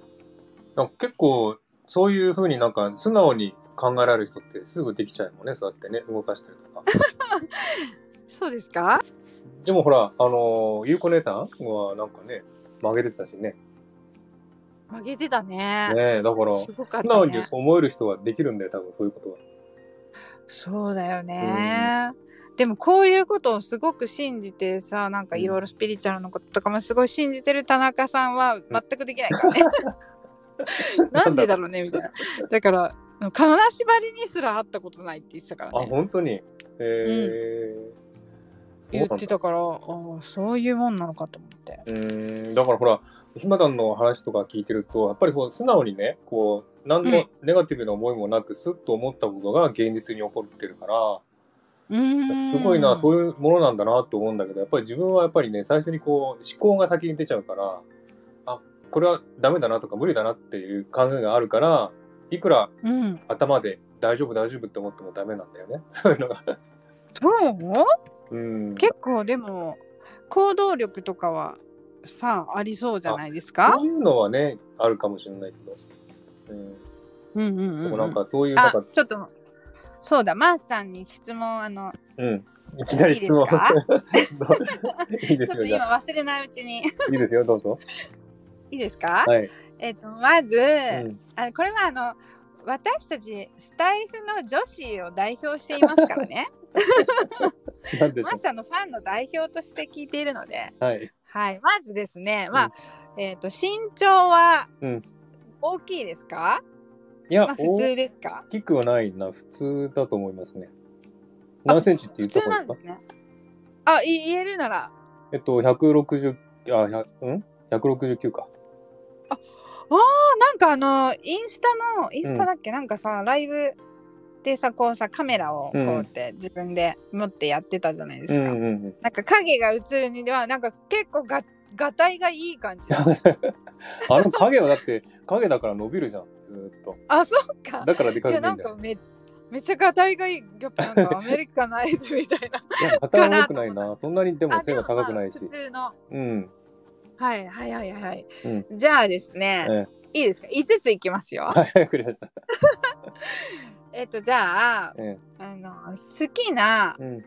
結構、そういうふうになんか素直に考えられる人ってすぐできちゃうもんね、そうやってね、動かしたりとか。[LAUGHS] そうですか？でもほら、あのー、ゆうこ姉さんはなんかね、曲げてたしね。曲げてたね。ねえ、だから、ね。素直に思える人はできるんだよ、多分そういうことは。そうだよね、でもこういうことをすごく信じてさなんかいろいろスピリチュアルのこととかもすごい信じてる田中さんは全くできないからね。[LAUGHS] なんでだろうねみたいな。だから金縛りにすら会ったことないって言ってたからあ、ね本当に？えー。そうなんだ。言ってたからあーそういうもんなのかと思って。うーん。だからほら、ひまたんの話とか聞いてると、やっぱりそう素直にね、こう、何のうん。ネガティブな思いもなく、スッと思ったことが現実に起こってるから、すごいな、そういうものなんだなと思うんだけど、やっぱり自分はやっぱりね、最初にこう、思考が先に出ちゃうから、あ、これはダメだなとか無理だなっていう考えがあるから、いくらうん頭で大丈夫大丈夫って思ってもダメなんだよね。[LAUGHS] そういうのが。そう？うん。結構でも行動力とかはさありそうじゃないですか？そういうのはね、あるかもしれないけど。うん。うんうんうんうんでもなんかそういう、なんあか、ちょっとそうだマースさんに質問あのうん。いきなり質問。いいです [LAUGHS] よ、ちょっと。今忘れないうちにいいですよ、どうぞ。いいですか、はい。えっ、とまず、うん。あこれはあの私たちスタイフの女子を代表していますからね [LAUGHS] マースさんのファンの代表として聞いているのでう。はい。はいまずですねまあ、えっ、と身長はうん大きいですか、いや、まあ普通ですか？大きくはないな、普通だと思いますね。何センチって言普った方がいいですかねあい言えるならえっと、160、あ、100うん ?169 か。なんかあのインスタのインスタだっけ、なんかさライブでさこうさカメラをこうやって自分で持ってやってたじゃないですか、うんうんうん。なんか影が映るにではなんか結構ががたいがいい感じ。[LAUGHS] あの影はだって、影だから伸びるじゃん、ずーっと。あそうか。だからでかくていいんかめめっちゃがたいがいいやっぱなんか [LAUGHS] アメリカナイズみたいな。いや、肩は良くないな。そんなにでも背はあでもまあ高くないし。普。通の。うん。はいはいはいはい、うん。じゃあですね、えいいですか？5ついきますよ。はい、わかりました。[LAUGHS] えっとじゃあえあの好きなえうん。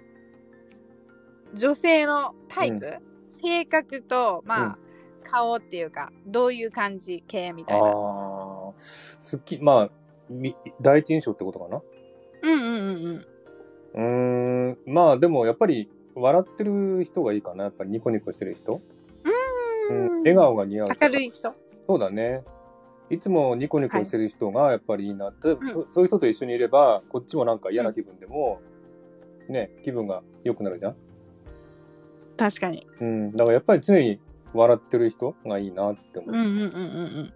女性のタイプ、性格とまあ、うん顔っていうかどういう感じ系みああたいなー、好き、まあ、み第一印象ってことかな？うんうんうんうんうーん、まあでもやっぱり笑ってる人がいいかな。やっぱりニコニコしてる人。うん、笑顔が似合う。明るい人？そうだね。いつもニコニコしてる人がやっぱりいいなって、うんそそういう人と一緒にいれば、こっちもなんか嫌な気分でも、ね、気分が良くなるじゃん。確かに。うん、だからやっぱり常に笑ってる人がいいなって思う。んうんうんうん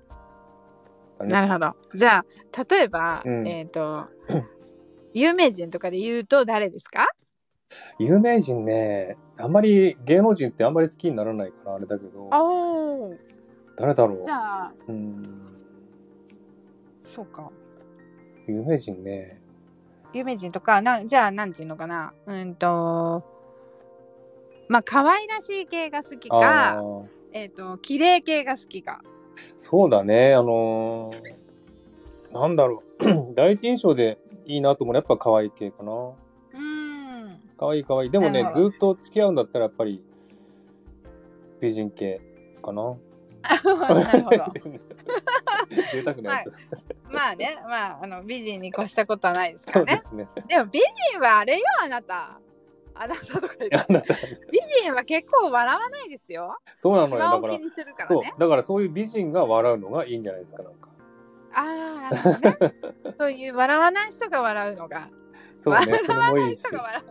うん。なるほど。じゃあ例えば、うん。えっ、と [COUGHS] 有名人とかで言うと誰ですか？有名人ね、あんまり芸能人ってあんまり好きにならないからあれだけど、誰だろう。じゃあうん、そうか。有名人ね。有名人とかなんじゃあ何ていうのかな。うんとまあ可愛らしい系が好きあかーえっ、と綺麗系が好きかそうだね、あのーなんだろう、[CLEARS THROAT] 第一印象でいいなと思うのはやっぱ可愛い系かな。うーん可愛い可愛い。でもねずっと付き合うんだったらやっぱり美人系かな。なるほど [LAUGHS] 贅沢なやつ。まあねまああの美人に越したことはないですからねね。でも美人はあれよあなたあなたとか言って美人は結構笑わないですよそうなのよ。だからそうねだからそういう美人が笑うのがいいんじゃないですか、なんか。ああねそういう笑わない人が笑うのがそうね、笑それもい人。が笑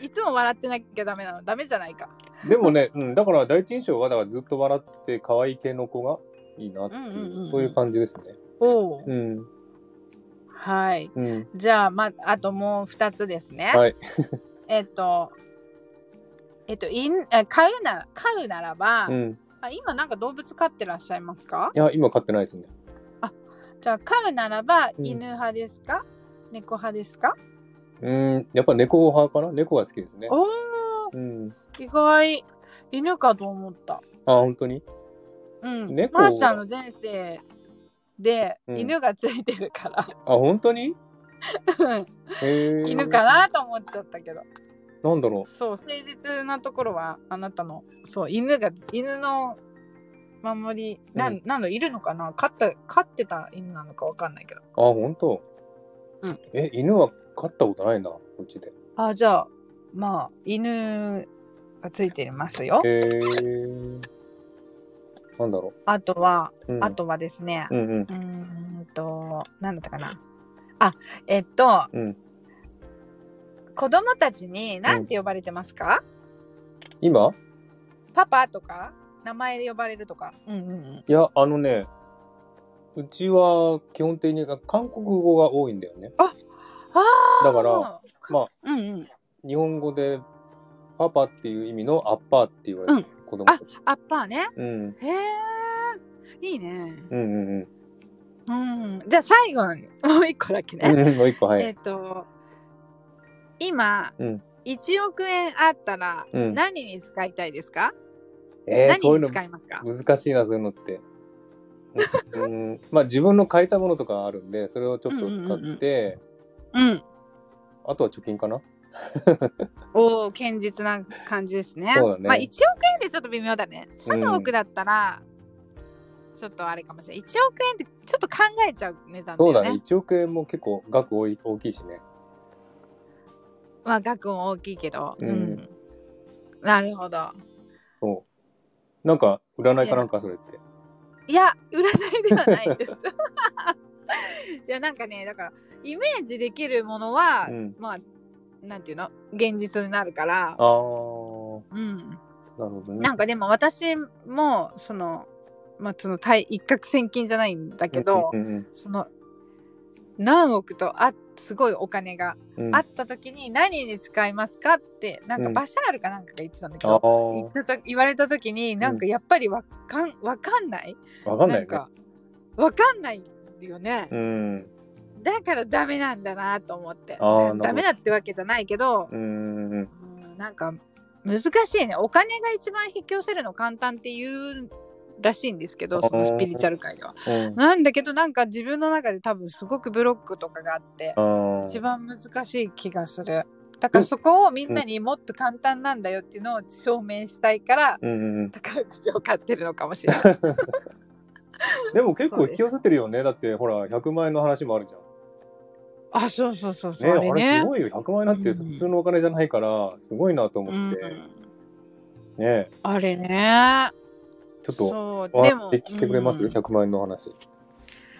ういつも笑ってなきゃダメなのダメじゃないかでもね、うん、だから第一印象はだからずっと笑ってて可愛い系の子がいいなっていう、うんうんうんうんそういう感じですね。おおうん。はいうん。じゃあまああともう2つですね、はい。えっとえっといんえ飼うなら飼うならば、うん。あ今なんか動物飼ってらっしゃいますか？いや、今飼ってないですね。じゃあ飼うならばうん犬派ですか、猫派ですか？うん、やっぱ猫派かな？猫が好きですね。おおうん。意外、犬かと思った。あ、本当に？うん。猫マーシャの前世でうん犬がついてるから、あ、本当に？犬かなと思っちゃったけど。なんだろそう、誠実なところはあなたの、そう、犬が、犬の守り、なん、うんなんのいるのかな？飼った、飼ってた犬なのかわかんないけど。う。あ、本当？うん。え、犬は飼ったことないな、うちで。あ、じゃあ、まあ、犬がついてますよ。へえ。なんだろあとは、う。うん、あとはですね、うんうん。うーんと、なんだったかな？あ、えっと、うん。子供たちに何て呼ばれてますか、今？パパとか？名前で呼ばれるとか？うんうんうん。いや、あのね、うちは基本的に韓国語が多いんだよね。ああ。だから、まあ、うんうん。日本語でパパっていう意味のアッパーって言われる子供たち。アッパーね。うん。へえ。いいね。うんうんうん。うん。じゃあ最後にもう一個だけね。うんもう一個、はえっい。と、今、うん1億円あったらうん何に使いたいですか、ういうの何に使いますか？難しいな、そういうのって。[LAUGHS] うん、まあ自分の買いたものとかあるんで、それをちょっと使って、うん。あとは貯金かな？[LAUGHS] おお、堅実な感じですね。ねまあ1億円でちょっと微妙だね。3億だったら、ちょっとあれかもしれない。1億円ってちょっと考えちゃう値段だよね。そうだね。1億円も結構額多い大きいしね。まあ額も大きいけど。ううんん。なるほど。そう。なんか、占いかなんかそれって。いや、占いではないです。[LAUGHS] [LAUGHS] いや、なんかね、だから、イメージできるものは、うんまあ、なんていうの？現実になるからあ、ー、うん。なるほどね。なんかでも私も、その、まあ、その対一攫千金じゃないんだけど、うんうんその、何億とあすごいお金がうん。うん、あった時に何に使いますかって、なんかうん。バシャールかなんかが言ってたんだけあど、言ーったと言われた時になんかやっぱりわかんわかんない。わかんないよね。んかわかんないよね、うん。だからダメなんだなと思って。ダメだってわけじゃないけど、うんうん。うんなんか難しいね。お金が一番引き寄せるの簡単っていうらしいんですけどそのスピリチュアル界では。うん。なんだけどなんか自分の中で多分すごくブロックとかがあって一番難しい気がする。だからそこをみんなにもっと簡単なんだよっていうのを証明したいから。宝くじを買ってるのかもしれない。[LAUGHS] でも結構引き寄せてるよね。だってほら、100万円の話もあるじゃん。あそうそうそうそう、ね、ああれれねす。ごいよ。100万円なんて普通のお金じゃないから、すごいなとう思って。ん、ねあれね。ちょっと、でも話してくれます、うん ?100 万円の話。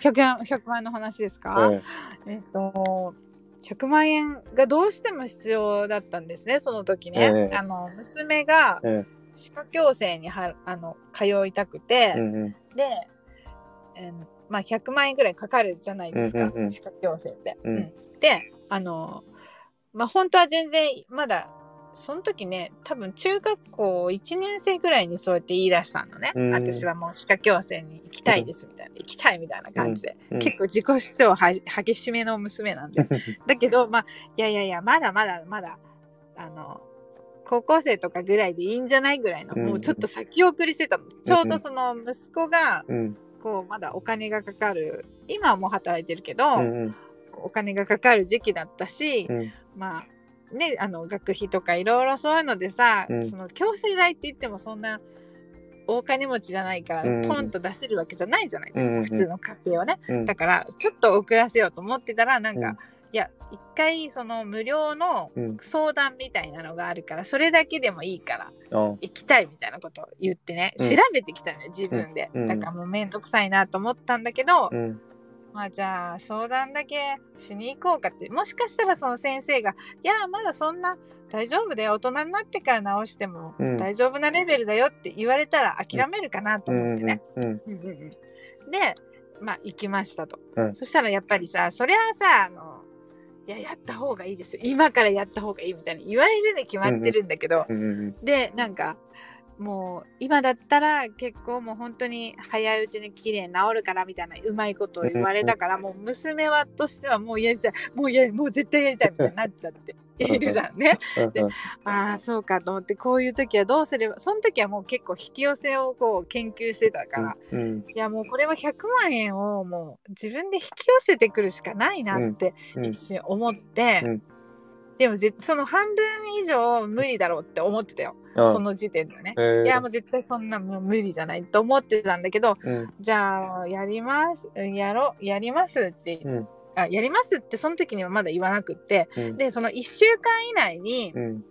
100, 円100万円の話ですか、ええ。っと100万円がどうしても必要だったんですねその時ね、ええ。あの娘がええ。歯科矯正にはあの通いたくて、えうんうん。で、えーまあ、100万円ぐらいかかるじゃないですか、うんうんうん。歯科矯正って。うん。であのまあ本当は全然まだその時ね多分中学校1年生ぐらいにそうやって言い出したのね、うん。私はもう歯科矯正に行きたいですみたいな、行きたいみたいな感じで、うん。結構自己主張は激しめの娘なんで。す [LAUGHS] だけどまあいやいやいやまだまだまだあの高校生とかぐらいでいいんじゃないぐらいの、うん。もうちょっと先送りしてたの。ちょうどその息子がうん。こうまだお金がかかる。今はもう働いてるけど、お金がかかる時期だったし、うん。まあねあの学費とかいろいろそういうのでさ、うん。その強制代って言ってもそんな大金持ちじゃないから、うん。ポンと出せるわけじゃないじゃないですか、うん。普通の家庭はね。うん。だからちょっと遅らせようと思ってたらなんか、うん。いや一回その無料のうん。相談みたいなのがあるからそれだけでもいいからあ行きたいみたいなことを言ってね、うん。調べてきたのよ自分で、うん。だからもうめんどくさいなと思ったんだけど、うんまあじゃあ相談だけしに行こうかってもしかしたらその先生が「いやまだそんな大丈夫だよ大人になってから直してもうん。大丈夫なレベルだよ」って言われたら諦めるかなとうん思ってね。でまあ行きましたと、うん。そしたらやっぱりさそりゃあさあのいややった方がいいですよ。今からやった方がいいみたいに言われるに決まってるんだけど、でなんかもう今だったら結構もう本当に早いうちに綺麗に治るからみたいなうまいことを言われたから、もう娘はとしてはもうやりたいもうやもう絶対やりたいみたいになっちゃって [LAUGHS] いるじゃんね。でああそうかと思ってこういう時はどうすればその時はもう結構引き寄せをこう研究してたから、うんいやもうこれは100万円をもう自分で引き寄せてくるしかないなってうん。一瞬思って、うんでもぜその半分以上無理だろうって思ってたよ、あその時点でね。えー。いやもう絶対そんなもう無理じゃないと思ってたんだけどうん。じゃあやりますやろやりますって、うん。あやりますってその時にはまだ言わなくってうん。でその1週間以内にうん。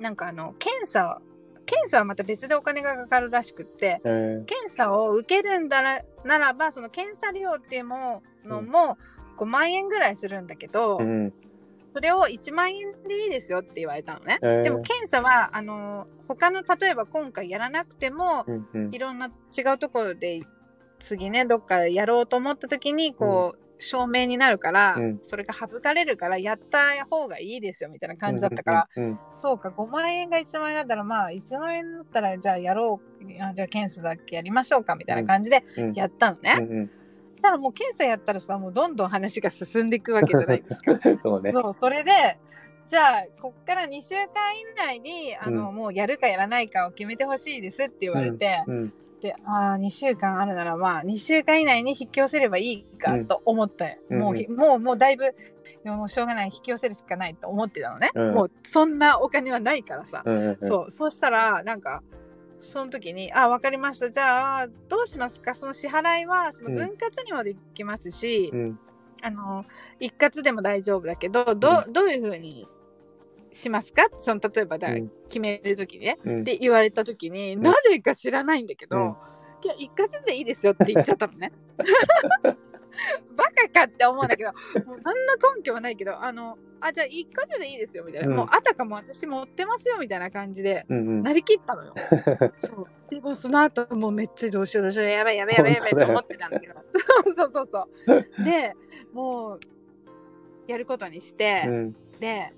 なんかあの検査検査はまた別でお金がかかるらしくってえー。検査を受けるんだらならばその検査料っていうものも5万円ぐらいするんだけど、うんそれを1万円でいいですよって言われたのね。えー。でも検査はあの他の例えば今回やらなくてもうんうん。いろんな違うところで次ねどっかやろうと思った時にこう、証明になるから、うん。それが省かれるからやった方がいいですよみたいな感じだったから、うんそうか5万円が1万円だったらまあ1万円だったらじゃあやろうあじゃあ検査だけやりましょうかみたいな感じでうん。やったのね。うんうんただもう検査やったらさもうどんどん話が進んでいくわけじゃないですか。[LAUGHS] そうね。そうそれでじゃあこっから2週間以内にあの、もうやるかやらないかを決めてほしいですって言われて、うんであ2週間あるならまあ2週間以内に引き寄せればいいかと思って、うん。もうひもうもうだいぶもうしょうがない引き寄せるしかないと思ってたのね、うん。もうそんなお金はないからさ、うんうんそうそうしたらなんかその時に「あ分かりました。じゃあどうしますか？その支払いはその分割にもできますし、うん。あの一括でも大丈夫だけどど,、うどういうふうにしますか？その例えばだ、うん。決める時にね。うん。って言われた時に、ん。なぜか知らないんだけど、うん。いや一括でいいですよって言っちゃったのね。[LAUGHS] [LAUGHS] バカかって思うんだけどもう何の根拠はないけどあのあじゃあ一括でいいですよみたいな、うん。もうあたかも私持ってますよみたいな感じでうんうん。なりきったのよ。[LAUGHS] そう。でもその後もうめっちゃどうしようどうしよう。やばいやばいやばいやばいと思ってたんだけど。[LAUGHS] そうそうそうでもうやることにして、うん。で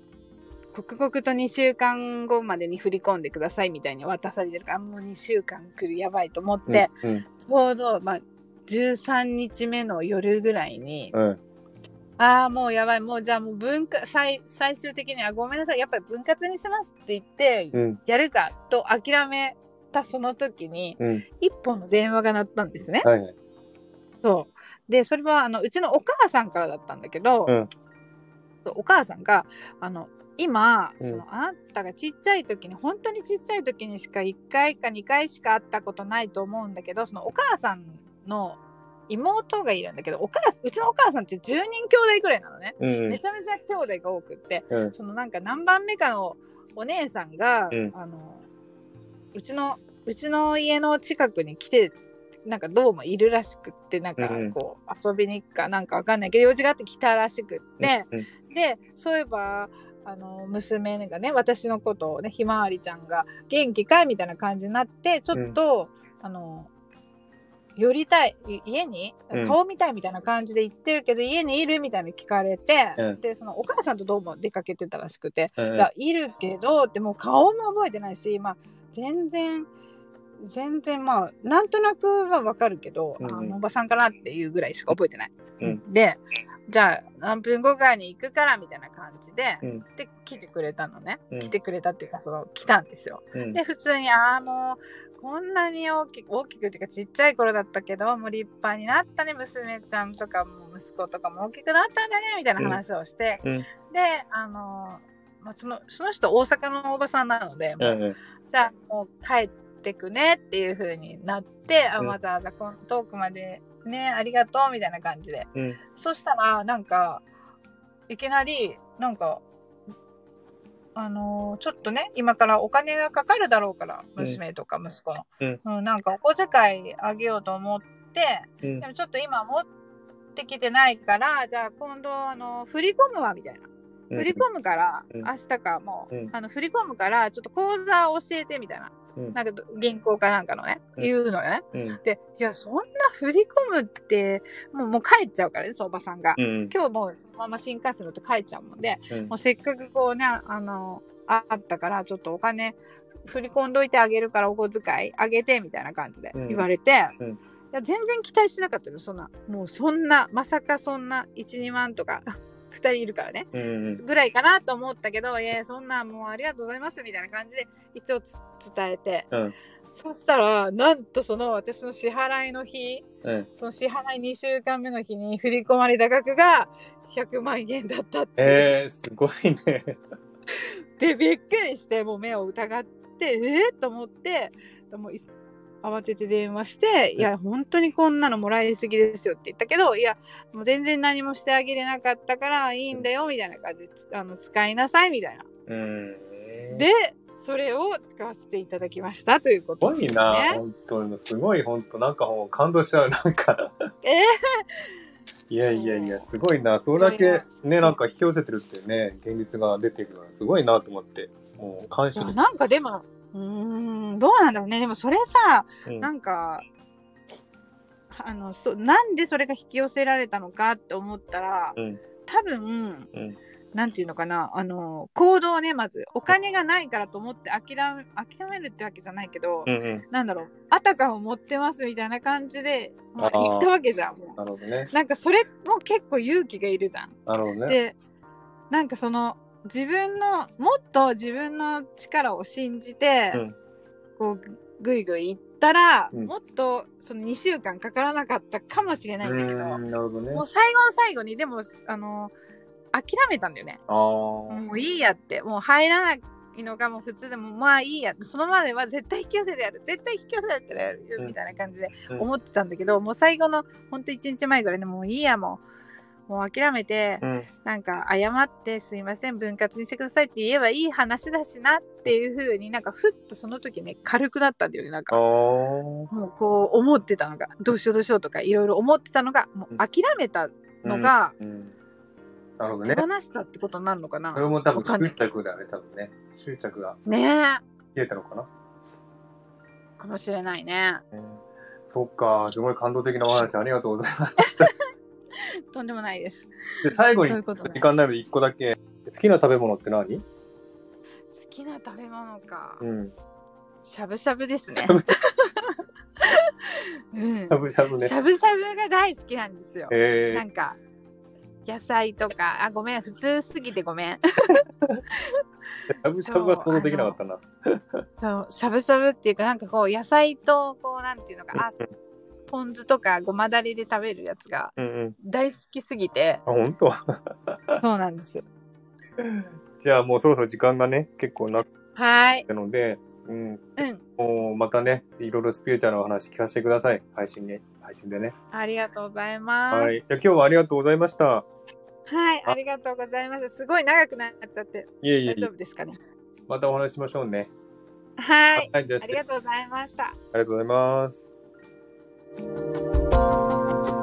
刻々と2週間後までに振り込んでくださいみたいに渡されてるからもう2週間来るやばいと思って、うん。ちょうど、まあ、13日目の夜ぐらいに、うん。ああもうやばいもうじゃあもう分割最最終的にはごめんなさいやっぱり分割にしますって言って、うん。やるかと諦めたその時にうん。一本の電話が鳴ったんですね。はいはい。そう。でそれはあのうちのお母さんからだったんだけど、うん。お母さんがあの今、うん。そのあなたがちっちゃい時に本当にちっちゃい時にしか1回か2回しか会ったことないと思うんだけどそのお母さんの妹がいるんだけどお母うちのお母さんって10人兄弟ぐらいなのね、うん。めちゃめちゃ兄弟が多くってうん。そのなんか何番目かのお姉さんが、うん。あのうちのうちの家の近くに来てなんかどうもいるらしくってなんかこう遊びに行くかなんかわかんないけど用事があって来たらしくって、うんでそういえばあの娘がね私のことをねひまわりちゃんが元気かいみたいな感じになってちょっと、あの寄りたいい家に？うん。顔見たいみたいな感じで言ってるけど、家にいるみたいに聞かれて、うん。でそのお母さんとどうも出かけてたらしくて、うんいやいるけどでも顔も覚えてないし、まあ、全然全然まあなんとなくはわかるけど、うんうん。あのおばさんかなっていうぐらいしか覚えてない。うん。でじゃあ何分後かに行くからみたいな感じで、うん。で来てくれたのね、うん。来てくれたっていうかその来たんですよ。うん。で普通にああもうこんなに大きく大きくっていうかちっちゃい頃だったけどもう立派になったね娘ちゃんとかも息子とかも大きくなったんだねみたいな話をして、うん。であのまあ、そのその人大阪のおばさんなので、もううん。じゃあもう帰ってくねっていう風になって、あうん。わざわざこの遠くまでねありがとうみたいな感じで。うん。そしたらなんかいきなりなんかあのーちょっとね今からお金がかかるだろうからうん。娘とか息子の、うん。うんなんかお小遣いあげようと思ってうん。でもちょっと今持ってきてないからじゃあ今度あの振り込むわみたいな。振り込むから、うん。明日かもう、うん。あの振り込むからちょっと口座教えてみたいな、うんなんか銀行かなんかのね、うん。言うのね。うん。でいやそんな振り込むってもうもう帰っちゃうからねそのおばさんが、うん。今日もうそのまま新幹線乗って帰っちゃうもんでうん。もうせっかくこうねあのあったからちょっとお金振り込んどいてあげるからお小遣いあげてみたいな感じでうん。言われて、うん。いや全然期待してなかったよそんなもうそんなまさかそんな12万とか2人いるからね。うんぐらいかなと思ったけどいやそんなもうありがとうございますみたいな感じで一応つ伝えて、うん。そしたらなんとその私の支払いの日うん。その支払い2週間目の日に振り込まれた額が100万円だったってえー、すごいね。でびっくりしてもう目を疑ってえー、と思ってもうい慌てて電話して「いや本当にこんなのもらいすぎですよ」って言ったけど「いやもう全然何もしてあげれなかったからいいんだよ」みたいな感じでつあの使いなさいみたいな。うん。でそれを使わせていただきましたというこすとです、ね。ごいな、本当に。すごい、本当なんかもう感動しちゃう。なんか、えいやいやいや、すごいな。それだけね、なんか引き寄せてるってね、現実が出てくるのはすごいなと思って、もう感謝です。なんかでもうーんどうなんだろうねでもそれさうんなんかあのそなんでそれが引き寄せられたのかって思ったら、うん多分、うんなんていうのかなあの行動をねまずお金がないからと思って諦め諦めるってわけじゃないけど、うんうん。なんだろうあたかも持ってますみたいな感じで、まあ、ったわけじゃんもなるほどね。うなんかそれも結構勇気がいるじゃん。なるほどね。でなんかその自分のもっと自分の力を信じて、うん。こうぐぐいぐい行ったら、うん。もっとその2週間かからなかったかもしれなういんだけど、ーん、なるほどね。もう。最後の最後にでもあの諦めたんだよね。もういいやって。もう入らないのがもう普通でもまあいいや。ってそのまでは絶対引き寄せてやる。絶対引き寄せてやるうん。みたいな感じでうん。思ってたんだけど、もう最後のほんと1日前ぐらいでもういいやもうもう諦めて、うん。なんか謝ってすいません分割にしてくださいって言えばいい話だしなっていう風になんかふっとその時ね軽くなったんだよねなんあかあ。もうこう思ってたのがどうしようどうしようとかいろいろ思ってたのがもう諦めたのがうん。なるほど手ね。放したってことになるのかな、それも多分執着だよね、多分ね。執着がねえ消えたのかな？かもしれないねうんそっか、すごい感動的なお話ありがとうございます。[LAUGHS] とんでもないです。で、最後に時間になる1個だけ。好きな食べ物って何？好きな食べ物か、うん。しゃぶしゃぶですね。[LAUGHS] しゃぶしうんゃぶね。し。ゃぶしゃぶが大好きなんですよ。えなんか野菜とか。あごめん。普通すぎてごめん。ー、しゃぶしゃぶは想像できなかったな。そうしゃぶしゃぶっていうかなんかこう野菜とこうなんていうのか。あポン酢とかごまだれで食べるやつがうんうん。大好きすぎてあ、本当？[LAUGHS] そうなんですよじゃあもうそろそろ時間がね、結構なっはいたので、うん。うんもうまたね、いろいろスピリチュアルの話聞かせてください。配信に。配信でね。ありがとうございますはい。じゃあ今日はありがとうございました。はいありがとうございますすごい長くなっちゃっていえいえ大丈夫。ですかね？またお話ししましょうね。はいはい。じゃあ、ありがとうございましたありがとうございます。Thank you